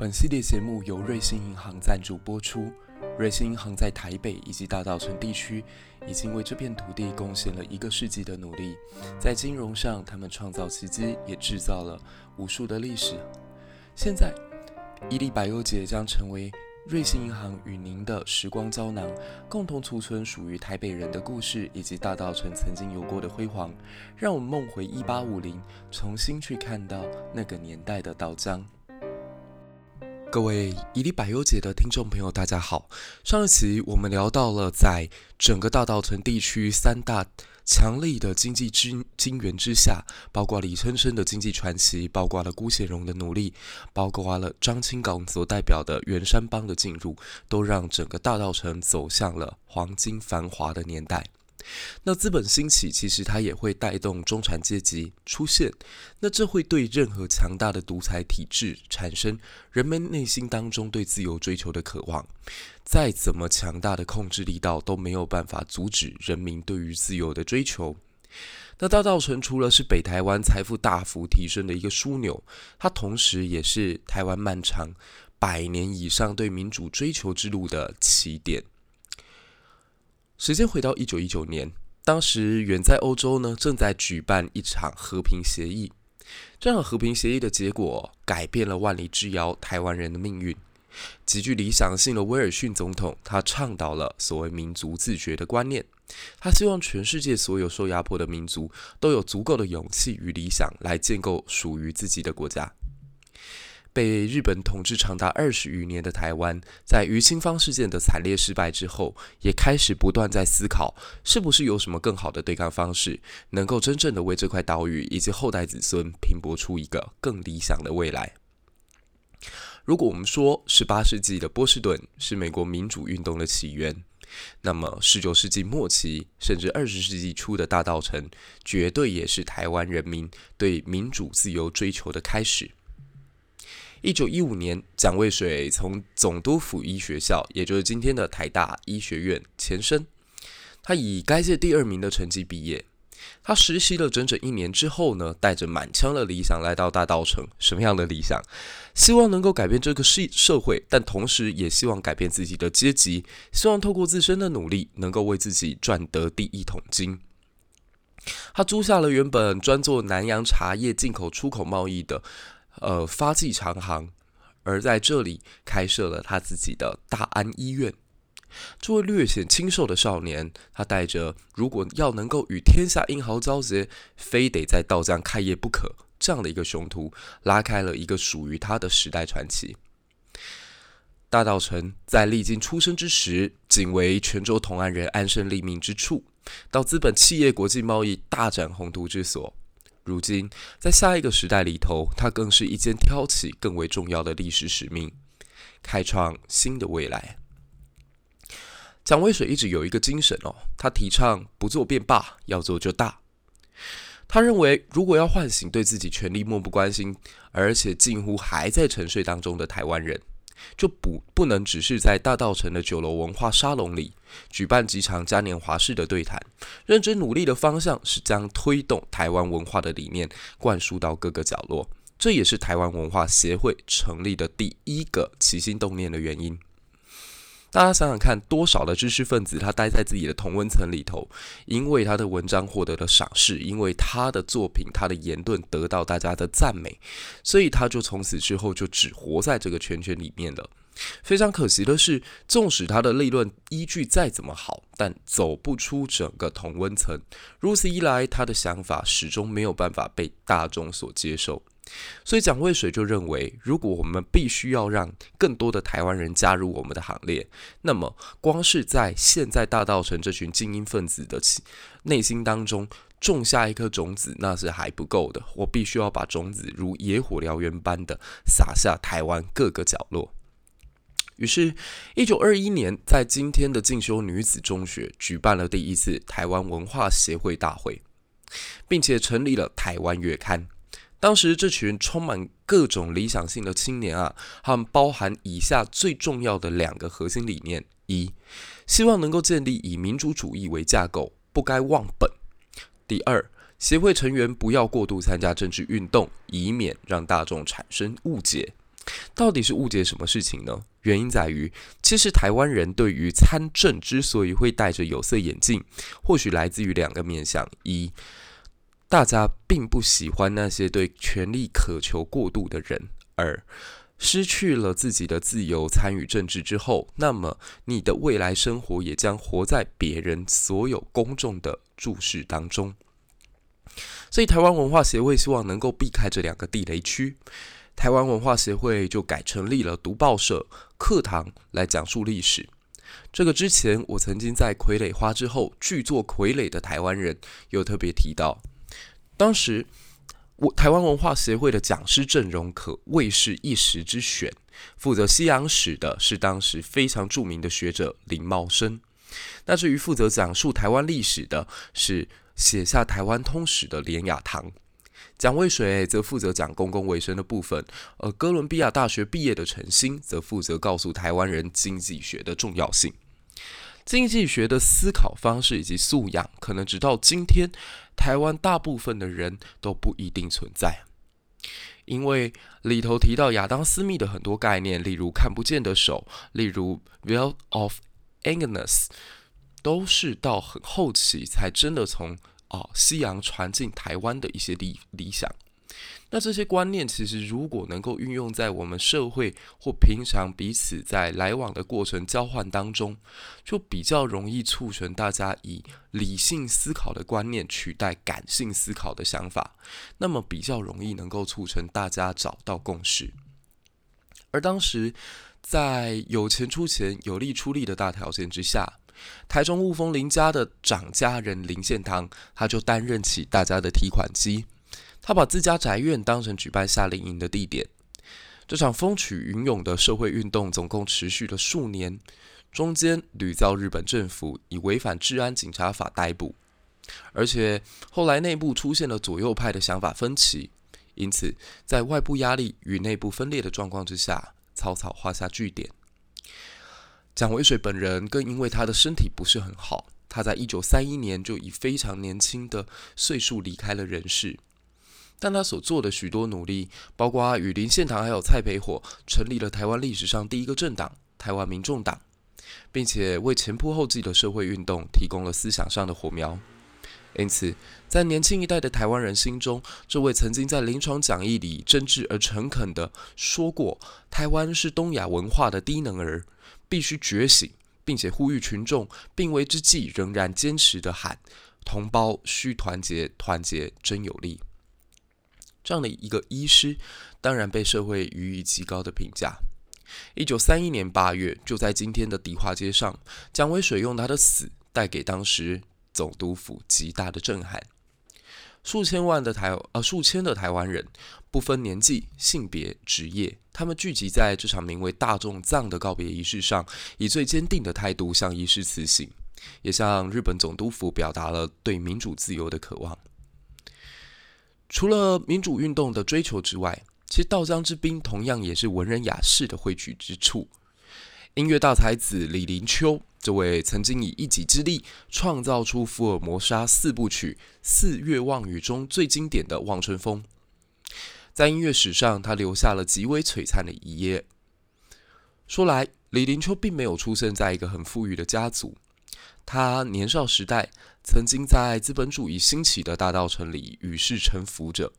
本系列节目由瑞信银行赞助播出。瑞信银行在台北以及大稻埕地区，已经为这片土地贡献了一个世纪的努力。在金融上，他们创造奇迹，也制造了无数的历史。现在，伊利百优节将成为瑞信银行与您的时光胶囊，共同储存属于台北人的故事，以及大稻埕曾经有过的辉煌。让我们梦回一八五零，重新去看到那个年代的稻江。各位伊利百优节的听众朋友，大家好。上一期我们聊到了，在整个大稻埕地区三大强力的经济金金援之下，包括李春生的经济传奇，包括了辜显荣的努力，包括了张清港所代表的圆山帮的进入，都让整个大稻埕走向了黄金繁华的年代。那资本兴起，其实它也会带动中产阶级出现。那这会对任何强大的独裁体制产生人们内心当中对自由追求的渴望。再怎么强大的控制力道都没有办法阻止人民对于自由的追求。那大道城除了是北台湾财富大幅提升的一个枢纽，它同时也是台湾漫长百年以上对民主追求之路的起点。时间回到一九一九年，当时远在欧洲呢，正在举办一场和平协议。这场和平协议的结果改变了万里之遥台湾人的命运。极具理想性的威尔逊总统，他倡导了所谓民族自决的观念。他希望全世界所有受压迫的民族都有足够的勇气与理想，来建构属于自己的国家。被日本统治长达二十余年的台湾，在于清芳事件的惨烈失败之后，也开始不断在思考，是不是有什么更好的对抗方式，能够真正的为这块岛屿以及后代子孙拼搏出一个更理想的未来。如果我们说十八世纪的波士顿是美国民主运动的起源，那么十九世纪末期甚至二十世纪初的大稻城，绝对也是台湾人民对民主自由追求的开始。一九一五年，蒋渭水从总督府医学校，也就是今天的台大医学院前身，他以该届第二名的成绩毕业。他实习了整整一年之后呢，带着满腔的理想来到大稻城。什么样的理想？希望能够改变这个社社会，但同时也希望改变自己的阶级，希望透过自身的努力，能够为自己赚得第一桶金。他租下了原本专做南洋茶叶进口出口贸易的。呃，发迹长航，而在这里开设了他自己的大安医院。这位略显清瘦的少年，他带着“如果要能够与天下英豪交结，非得在道江开业不可”这样的一个雄图，拉开了一个属于他的时代传奇。大稻城在历经出生之时，仅为泉州同安人安身立命之处，到资本企业国际贸易大展宏图之所。如今，在下一个时代里头，它更是一肩挑起更为重要的历史使命，开创新的未来。蒋渭水一直有一个精神哦，他提倡不做便罢，要做就大。他认为，如果要唤醒对自己权力漠不关心，而且近乎还在沉睡当中的台湾人。就不不能只是在大道城的酒楼文化沙龙里举办几场嘉年华式的对谈，认真努力的方向是将推动台湾文化的理念灌输到各个角落，这也是台湾文化协会成立的第一个起心动念的原因。大家想想看，多少的知识分子他待在自己的同温层里头，因为他的文章获得了赏识，因为他的作品、他的言论得到大家的赞美，所以他就从此之后就只活在这个圈圈里面了。非常可惜的是，纵使他的立论依据再怎么好，但走不出整个同温层。如此一来，他的想法始终没有办法被大众所接受。所以蒋渭水就认为，如果我们必须要让更多的台湾人加入我们的行列，那么光是在现在大稻埕这群精英分子的内心当中种下一颗种子，那是还不够的。我必须要把种子如野火燎原般的撒下台湾各个角落。于是，一九二一年，在今天的进修女子中学举办了第一次台湾文化协会大会，并且成立了台湾月刊。当时这群充满各种理想性的青年啊，他们包含以下最重要的两个核心理念：一，希望能够建立以民主主义为架构，不该忘本；第二，协会成员不要过度参加政治运动，以免让大众产生误解。到底是误解什么事情呢？原因在于，其实台湾人对于参政之所以会戴着有色眼镜，或许来自于两个面向：一，大家并不喜欢那些对权力渴求过度的人；二，失去了自己的自由参与政治之后，那么你的未来生活也将活在别人所有公众的注视当中。所以，台湾文化协会希望能够避开这两个地雷区。台湾文化协会就改成立了读报社、课堂来讲述历史。这个之前我曾经在《傀儡花》之后剧作《傀儡的台湾人》有特别提到，当时我台湾文化协会的讲师阵容可谓是一时之选。负责西洋史的是当时非常著名的学者林茂生，那至于负责讲述台湾历史的是写下《台湾通史》的连雅堂。蒋渭水则负责讲公共卫生的部分，而哥伦比亚大学毕业的陈新则负责告诉台湾人经济学的重要性。经济学的思考方式以及素养，可能直到今天，台湾大部分的人都不一定存在，因为里头提到亚当·斯密的很多概念，例如看不见的手，例如 Veil of Ignorance，都是到很后期才真的从。啊，西洋传进台湾的一些理理想，那这些观念其实如果能够运用在我们社会或平常彼此在来往的过程交换当中，就比较容易促成大家以理性思考的观念取代感性思考的想法，那么比较容易能够促成大家找到共识。而当时在有钱出钱、有力出力的大条件之下。台中雾峰林家的长家人林献堂，他就担任起大家的提款机。他把自家宅院当成举办夏令营的地点。这场风起云涌的社会运动总共持续了数年，中间屡遭日本政府以违反治安警察法逮捕，而且后来内部出现了左右派的想法分歧，因此在外部压力与内部分裂的状况之下，草草画下句点。蒋渭水本人更因为他的身体不是很好，他在一九三一年就以非常年轻的岁数离开了人世。但他所做的许多努力，包括与林献堂还有蔡培火成立了台湾历史上第一个政党——台湾民众党，并且为前仆后继的社会运动提供了思想上的火苗。因此，在年轻一代的台湾人心中，这位曾经在临床讲义里真挚而诚恳地说过“台湾是东亚文化的低能儿”。必须觉醒，并且呼吁群众病危之际仍然坚持地喊：“同胞需团结，团结真有力。”这样的一个医师，当然被社会予以极高的评价。一九三一年八月，就在今天的迪化街上，蒋渭水用他的死带给当时总督府极大的震撼。数千万的台呃，数千的台湾人，不分年纪、性别、职业，他们聚集在这场名为“大众葬”的告别仪式上，以最坚定的态度向医师辞行，也向日本总督府表达了对民主自由的渴望。除了民主运动的追求之外，其实稻江之滨同样也是文人雅士的汇聚之处。音乐大才子李林秋，这位曾经以一己之力创造出福尔摩沙四部曲《四月望雨》中最经典的《望春风》，在音乐史上，他留下了极为璀璨的一页。说来，李林秋并没有出生在一个很富裕的家族，他年少时代曾经在资本主义兴起的大稻城里与世沉浮着，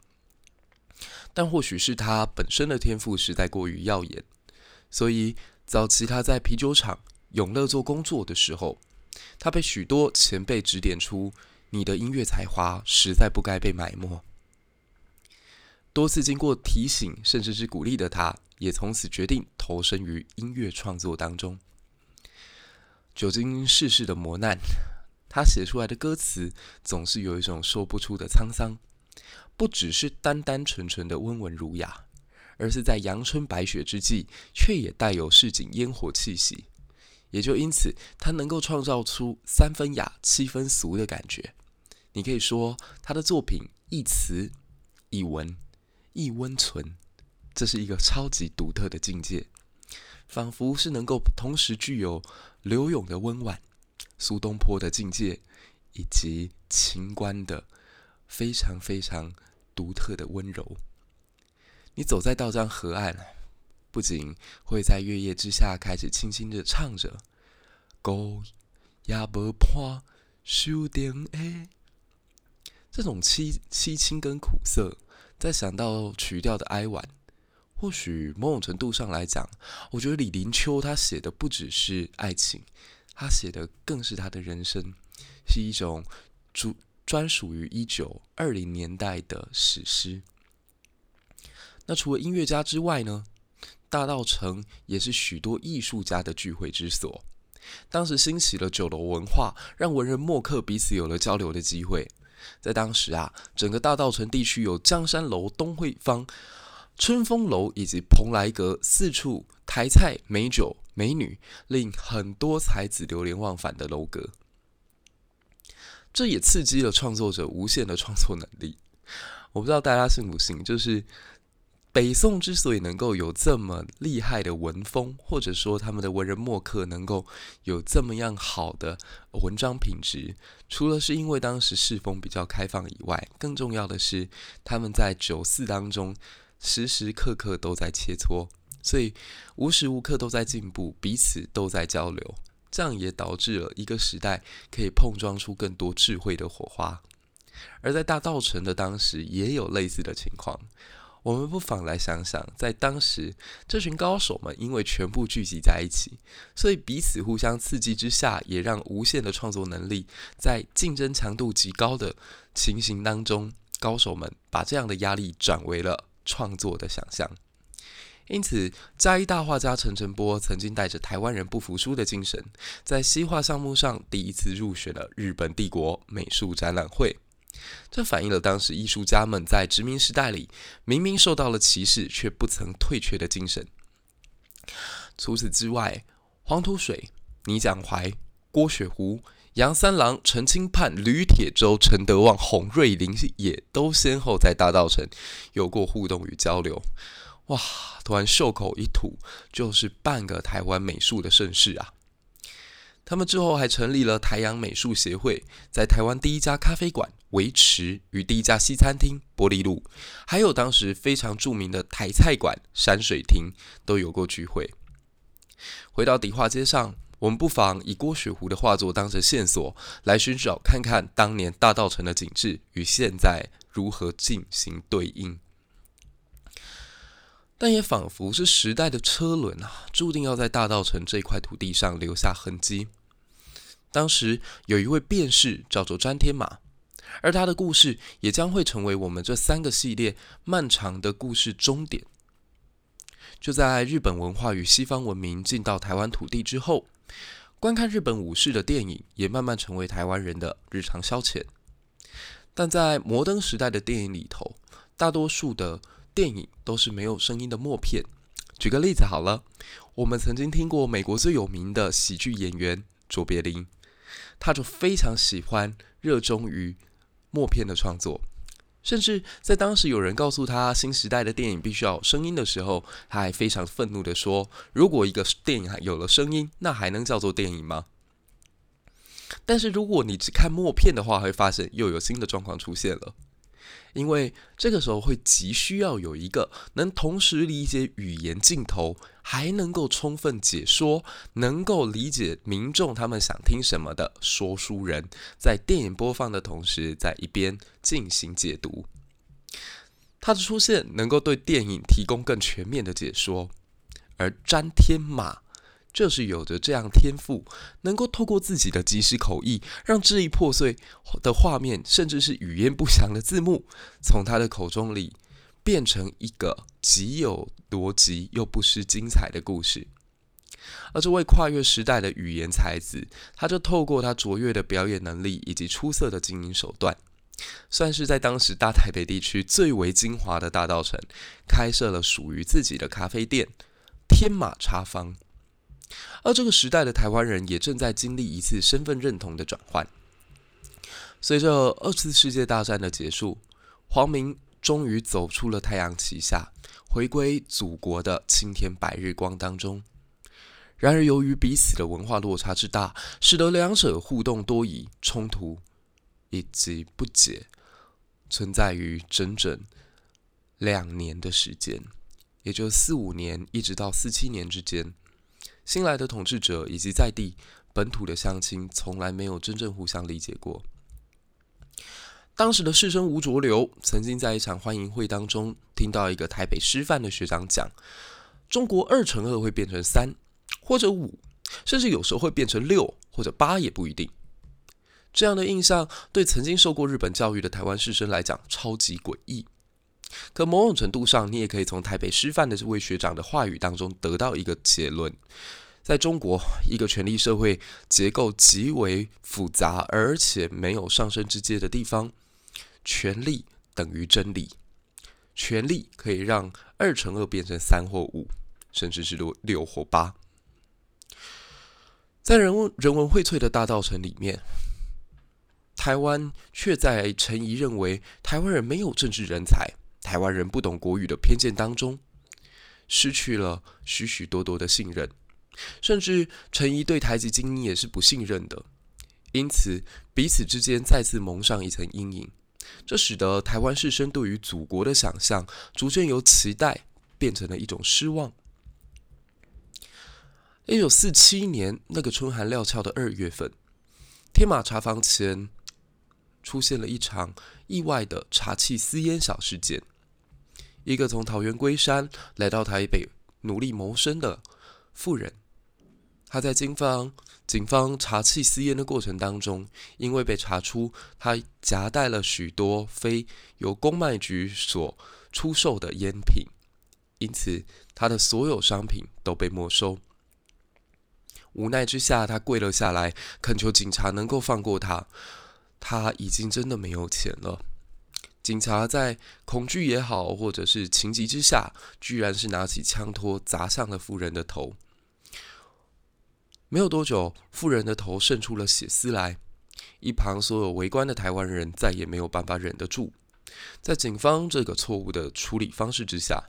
但或许是他本身的天赋实在过于耀眼，所以。早期他在啤酒厂永乐做工作的时候，他被许多前辈指点出：“你的音乐才华实在不该被埋没。”多次经过提醒，甚至是鼓励的他，也从此决定投身于音乐创作当中。久经世事的磨难，他写出来的歌词总是有一种说不出的沧桑，不只是单单纯纯的温文儒雅。而是在阳春白雪之际，却也带有市井烟火气息，也就因此，他能够创造出三分雅、七分俗的感觉。你可以说，他的作品一词一文一温存，这是一个超级独特的境界，仿佛是能够同时具有柳永的温婉、苏东坡的境界，以及秦观的非常非常独特的温柔。你走在稻江河岸，不仅会在月夜之下开始轻轻地唱着“孤也无伴守灯下”，这种凄凄清跟苦涩，再想到曲调的哀婉，或许某种程度上来讲，我觉得李林秋他写的不只是爱情，他写的更是他的人生，是一种专专属于一九二零年代的史诗。那除了音乐家之外呢？大道城也是许多艺术家的聚会之所。当时兴起了酒楼文化，让文人墨客彼此有了交流的机会。在当时啊，整个大稻城地区有江山楼、东惠坊、春风楼以及蓬莱阁四处台菜、美酒、美女，令很多才子流连忘返的楼阁。这也刺激了创作者无限的创作能力。我不知道大家信不信，就是。北宋之所以能够有这么厉害的文风，或者说他们的文人墨客能够有这么样好的文章品质，除了是因为当时世风比较开放以外，更重要的是他们在酒肆当中时时刻刻都在切磋，所以无时无刻都在进步，彼此都在交流，这样也导致了一个时代可以碰撞出更多智慧的火花。而在大稻城的当时，也有类似的情况。我们不妨来想想，在当时，这群高手们因为全部聚集在一起，所以彼此互相刺激之下，也让无限的创作能力在竞争强度极高的情形当中，高手们把这样的压力转为了创作的想象。因此，嘉义大画家陈澄波曾经带着台湾人不服输的精神，在西画项目上第一次入选了日本帝国美术展览会。这反映了当时艺术家们在殖民时代里，明明受到了歧视，却不曾退却的精神。除此之外，黄土水、倪蒋怀、郭雪湖、杨三郎、陈清泮、吕铁舟、陈德旺、洪瑞麟也都先后在大道城有过互动与交流。哇，突然袖口一吐，就是半个台湾美术的盛世啊！他们之后还成立了台阳美术协会，在台湾第一家咖啡馆维持与第一家西餐厅玻璃路，还有当时非常著名的台菜馆山水亭都有过聚会。回到迪化街上，我们不妨以郭雪湖的画作当成线索，来寻找看看当年大稻埕的景致与现在如何进行对应。但也仿佛是时代的车轮啊，注定要在大稻埕这块土地上留下痕迹。当时有一位辩士叫做詹天马，而他的故事也将会成为我们这三个系列漫长的故事终点。就在日本文化与西方文明进到台湾土地之后，观看日本武士的电影也慢慢成为台湾人的日常消遣。但在摩登时代的电影里头，大多数的电影都是没有声音的默片。举个例子好了，我们曾经听过美国最有名的喜剧演员卓别林，他就非常喜欢、热衷于默片的创作，甚至在当时有人告诉他新时代的电影必须要有声音的时候，他还非常愤怒地说：“如果一个电影有了声音，那还能叫做电影吗？”但是如果你只看默片的话，会发现又有新的状况出现了。因为这个时候会急需要有一个能同时理解语言镜头，还能够充分解说，能够理解民众他们想听什么的说书人，在电影播放的同时，在一边进行解读。他的出现能够对电影提供更全面的解说，而詹天马。就是有着这样天赋，能够透过自己的即时口译，让支离破碎的画面，甚至是语言不详的字幕，从他的口中里变成一个极有逻辑又不失精彩的故事。而这位跨越时代的语言才子，他就透过他卓越的表演能力以及出色的经营手段，算是在当时大台北地区最为精华的大稻城，开设了属于自己的咖啡店——天马茶坊。而这个时代的台湾人也正在经历一次身份认同的转换。随着二次世界大战的结束，黄明终于走出了太阳旗下，回归祖国的青天白日光当中。然而，由于彼此的文化落差之大，使得两者互动多疑冲突以及不解存在于整整两年的时间。也就四五年一直到四七年之间，新来的统治者以及在地本土的乡亲从来没有真正互相理解过。当时的士绅吴浊流曾经在一场欢迎会当中听到一个台北师范的学长讲：“中国二乘二会变成三或者五，甚至有时候会变成六或者八也不一定。”这样的印象对曾经受过日本教育的台湾士绅来讲超级诡异。可某种程度上，你也可以从台北师范的这位学长的话语当中得到一个结论：在中国，一个权力社会结构极为复杂而且没有上升之阶的地方，权力等于真理，权力可以让二乘二变成三或五，甚至是六六或八。在人文人文荟萃的大稻城里面，台湾却在陈仪认为台湾人没有政治人才。台湾人不懂国语的偏见当中，失去了许许多多的信任，甚至陈仪对台籍精英也是不信任的，因此彼此之间再次蒙上一层阴影，这使得台湾士绅对于祖国的想象逐渐由期待变成了一种失望。一九四七年那个春寒料峭的二月份，天马茶坊前出现了一场意外的茶器私烟小事件。一个从桃园龟山来到台北努力谋生的妇人，她在警方警方查缉私烟的过程当中，因为被查出她夹带了许多非由公卖局所出售的烟品，因此她的所有商品都被没收。无奈之下，她跪了下来，恳求警察能够放过她。她已经真的没有钱了。警察在恐惧也好，或者是情急之下，居然是拿起枪托砸向了妇人的头。没有多久，妇人的头渗出了血丝来。一旁所有围观的台湾人再也没有办法忍得住，在警方这个错误的处理方式之下，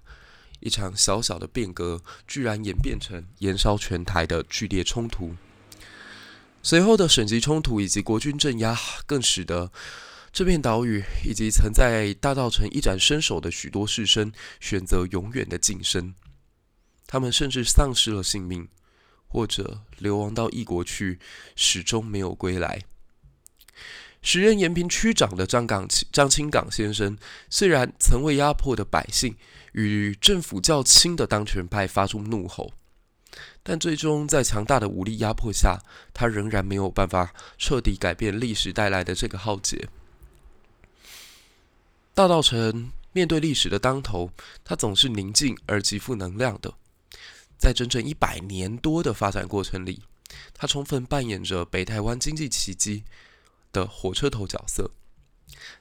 一场小小的变革居然演变成延烧全台的剧烈冲突。随后的省级冲突以及国军镇压，更使得这片岛屿以及曾在大稻城一展身手的许多士绅选择永远的晋升，他们甚至丧失了性命，或者流亡到异国去，始终没有归来。时任延平区长的张港张清港先生，虽然曾为压迫的百姓与政府较轻的当权派发出怒吼，但最终在强大的武力压迫下，他仍然没有办法彻底改变历史带来的这个浩劫。大道城面对历史的当头，它总是宁静而极富能量的。在整整一百年多的发展过程里，它充分扮演着北台湾经济奇迹的火车头角色。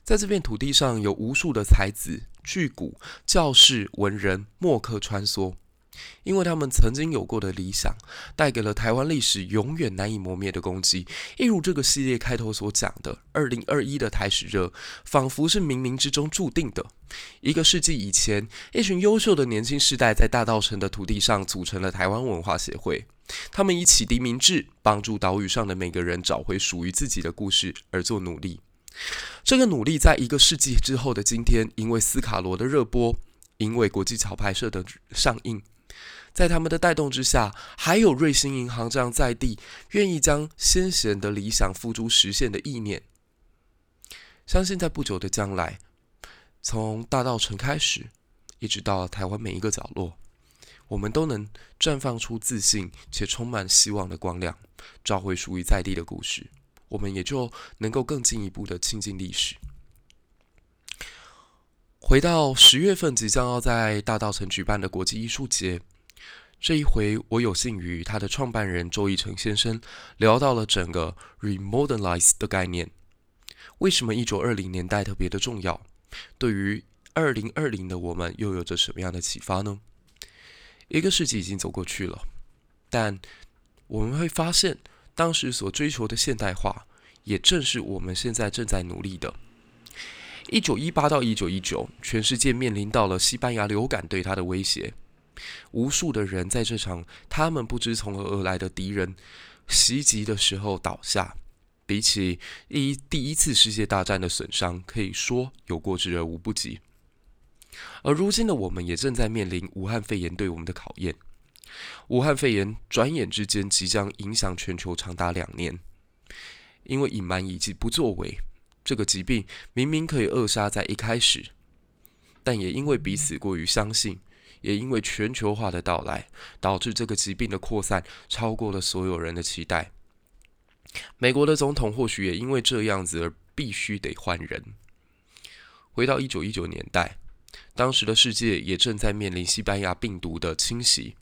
在这片土地上，有无数的才子、巨贾、教士、文人、墨客穿梭。因为他们曾经有过的理想，带给了台湾历史永远难以磨灭的功绩。一如这个系列开头所讲的，二零二一的台史热，仿佛是冥冥之中注定的。一个世纪以前，一群优秀的年轻世代在大稻埕的土地上组成了台湾文化协会。他们以启迪明智，帮助岛屿上的每个人找回属于自己的故事而做努力。这个努力在一个世纪之后的今天，因为斯卡罗的热播，因为国际桥牌社的上映。在他们的带动之下，还有瑞星银行这样在地愿意将先贤的理想付诸实现的意念，相信在不久的将来，从大稻城开始，一直到台湾每一个角落，我们都能绽放出自信且充满希望的光亮，找回属于在地的故事，我们也就能够更进一步的亲近历史。回到十月份即将要在大稻城举办的国际艺术节。这一回，我有幸与他的创办人周奕成先生聊到了整个 “remodernize” 的概念。为什么一九二零年代特别的重要？对于二零二零的我们，又有着什么样的启发呢？一个世纪已经走过去了，但我们会发现，当时所追求的现代化，也正是我们现在正在努力的。一九一八到一九一九，全世界面临到了西班牙流感对它的威胁。无数的人在这场他们不知从何而来的敌人袭击的时候倒下，比起一第一次世界大战的损伤，可以说有过之而无不及。而如今的我们也正在面临武汉肺炎对我们的考验。武汉肺炎转眼之间即将影响全球长达两年，因为隐瞒以及不作为，这个疾病明明可以扼杀在一开始，但也因为彼此过于相信，也因为全球化的到来，导致这个疾病的扩散超过了所有人的期待。美国的总统或许也因为这样子而必须得换人。回到一九一九年代，当时的世界也正在面临西班牙病毒的侵袭。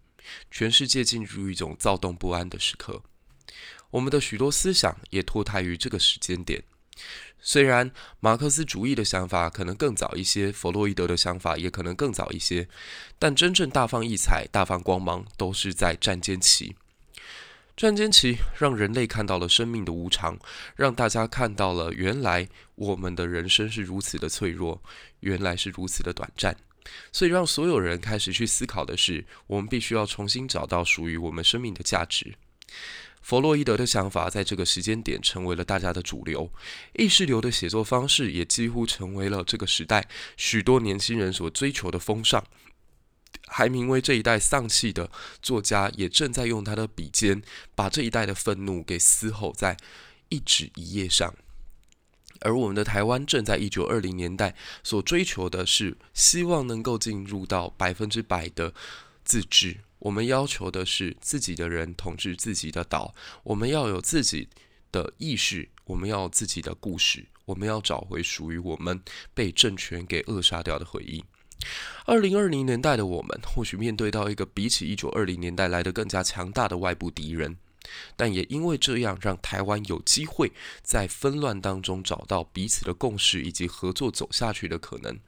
全世界进入一种躁动不安的时刻，我们的许多思想也脱胎于这个时间点。虽然马克思主义的想法可能更早一些，弗洛伊德的想法也可能更早一些，但真正大放异彩、大放光芒，都是在战间期。战间期让人类看到了生命的无常，让大家看到了原来我们的人生是如此的脆弱，原来是如此的短暂。所以，让所有人开始去思考的是，我们必须要重新找到属于我们生命的价值。弗洛伊德的想法在这个时间点成为了大家的主流，意识流的写作方式也几乎成为了这个时代许多年轻人所追求的风尚。海明威这一代丧气的作家，也正在用他的笔尖，把这一代的愤怒给嘶吼在一纸一页上。而我们的台湾正在一九二零年代所追求的是，希望能够进入到百分之百的自治。我们要求的是自己的人统治自己的岛，我们要有自己的意识，我们要有自己的故事，我们要找回属于我们被政权给扼杀掉的回忆。二零二零年代的我们，或许面对到一个比起一九二零年代来的更加强大的外部敌人。但也因为这样，让台湾有机会在纷乱当中找到彼此的共识以及合作走下去的可能。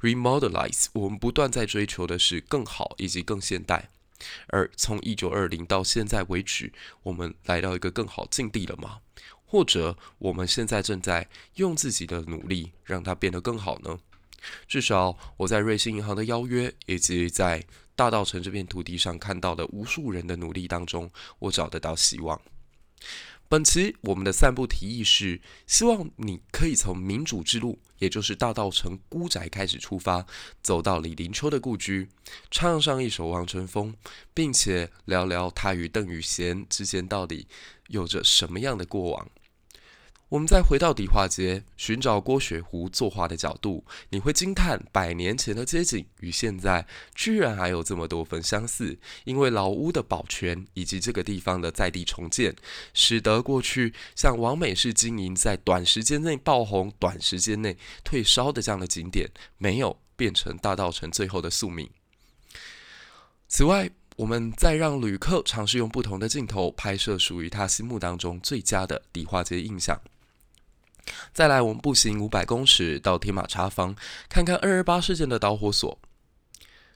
Remodelize，我们不断在追求的是更好以及更现代。而从一九二零到现在为止，我们来到一个更好境地了吗？或者我们现在正在用自己的努力让它变得更好呢？至少我在瑞信银行的邀约以及在。大道城这片土地上看到的无数人的努力当中，我找得到希望。本期我们的散步提议是：希望你可以从民主之路，也就是大道城孤宅开始出发，走到李林秋的故居，唱上一首《望春风》，并且聊聊他与邓雨贤之间到底有着什么样的过往。我们再回到迪化街，寻找郭雪湖作画的角度，你会惊叹百年前的街景与现在居然还有这么多分相似。因为老屋的保全以及这个地方的在地重建，使得过去像王美式经营在短时间内爆红、短时间内退烧的这样的景点，没有变成大稻城最后的宿命。此外，我们再让旅客尝试用不同的镜头拍摄属于他心目当中最佳的迪化街印象。再来，我们步行五百公尺到天马茶坊，看看二二八事件的导火索。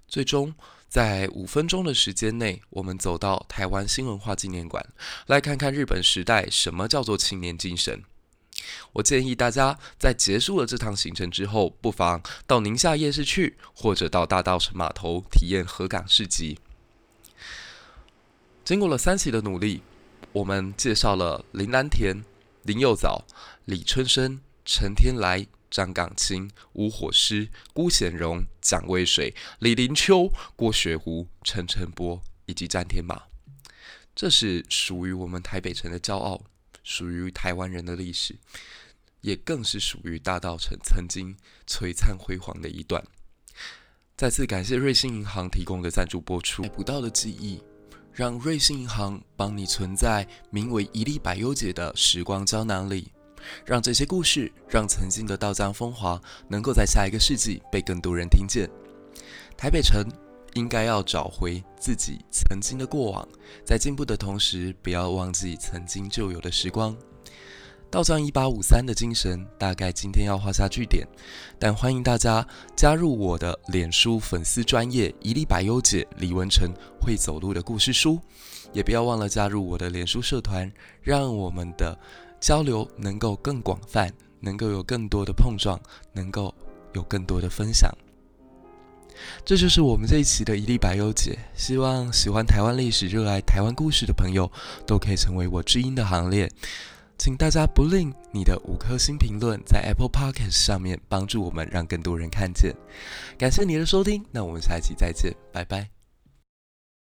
最终，在五分钟的时间内，我们走到台湾新文化纪念馆，来看看日本时代什么叫做青年精神。我建议大家在结束了这趟行程之后，不妨到宁夏夜市去，或者到大稻埕码头体验河港市集。经过了三期的努力，我们介绍了林南田。林又早、李春生、陈天来、张港清、吴火狮、辜显荣、蒋渭水、李林秋、郭雪湖、陈晨波以及詹天马，这是属于我们台北城的骄傲，属于台湾人的历史，也更是属于大道城曾经璀璨辉煌的一段。再次感谢瑞信银行提供的赞助播出，不到的记忆。让瑞信银行帮你存在名为“一粒百优解”的时光胶囊里，让这些故事，让曾经的道江风华，能够在下一个世纪被更多人听见。台北城应该要找回自己曾经的过往，在进步的同时，不要忘记曾经旧有的时光。道藏一八五三的精神，大概今天要画下句点，但欢迎大家加入我的脸书粉丝专业“一粒百优姐”李文成会走路的故事书，也不要忘了加入我的脸书社团，让我们的交流能够更广泛，能够有更多的碰撞，能够有更多的分享。这就是我们这一期的“一粒百优姐”，希望喜欢台湾历史、热爱台湾故事的朋友都可以成为我知音的行列。请大家不吝你的五颗星评论，在 Apple Podcast 上面帮助我们，让更多人看见。感谢你的收听，那我们下一期再见，拜拜。